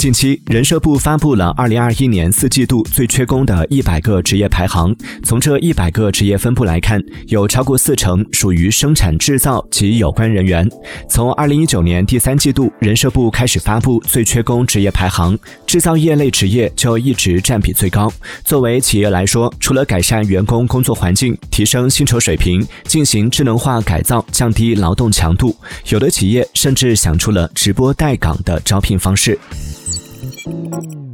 近期，人社部发布了二零二一年四季度最缺工的一百个职业排行。从这一百个职业分布来看，有超过四成属于生产制造及有关人员。从二零一九年第三季度，人社部开始发布最缺工职业排行，制造业类职业就一直占比最高。作为企业来说，除了改善员工工作环境、提升薪酬水平、进行智能化改造、降低劳动强度，有的企业甚至想出了直播带岗的招聘方式。Música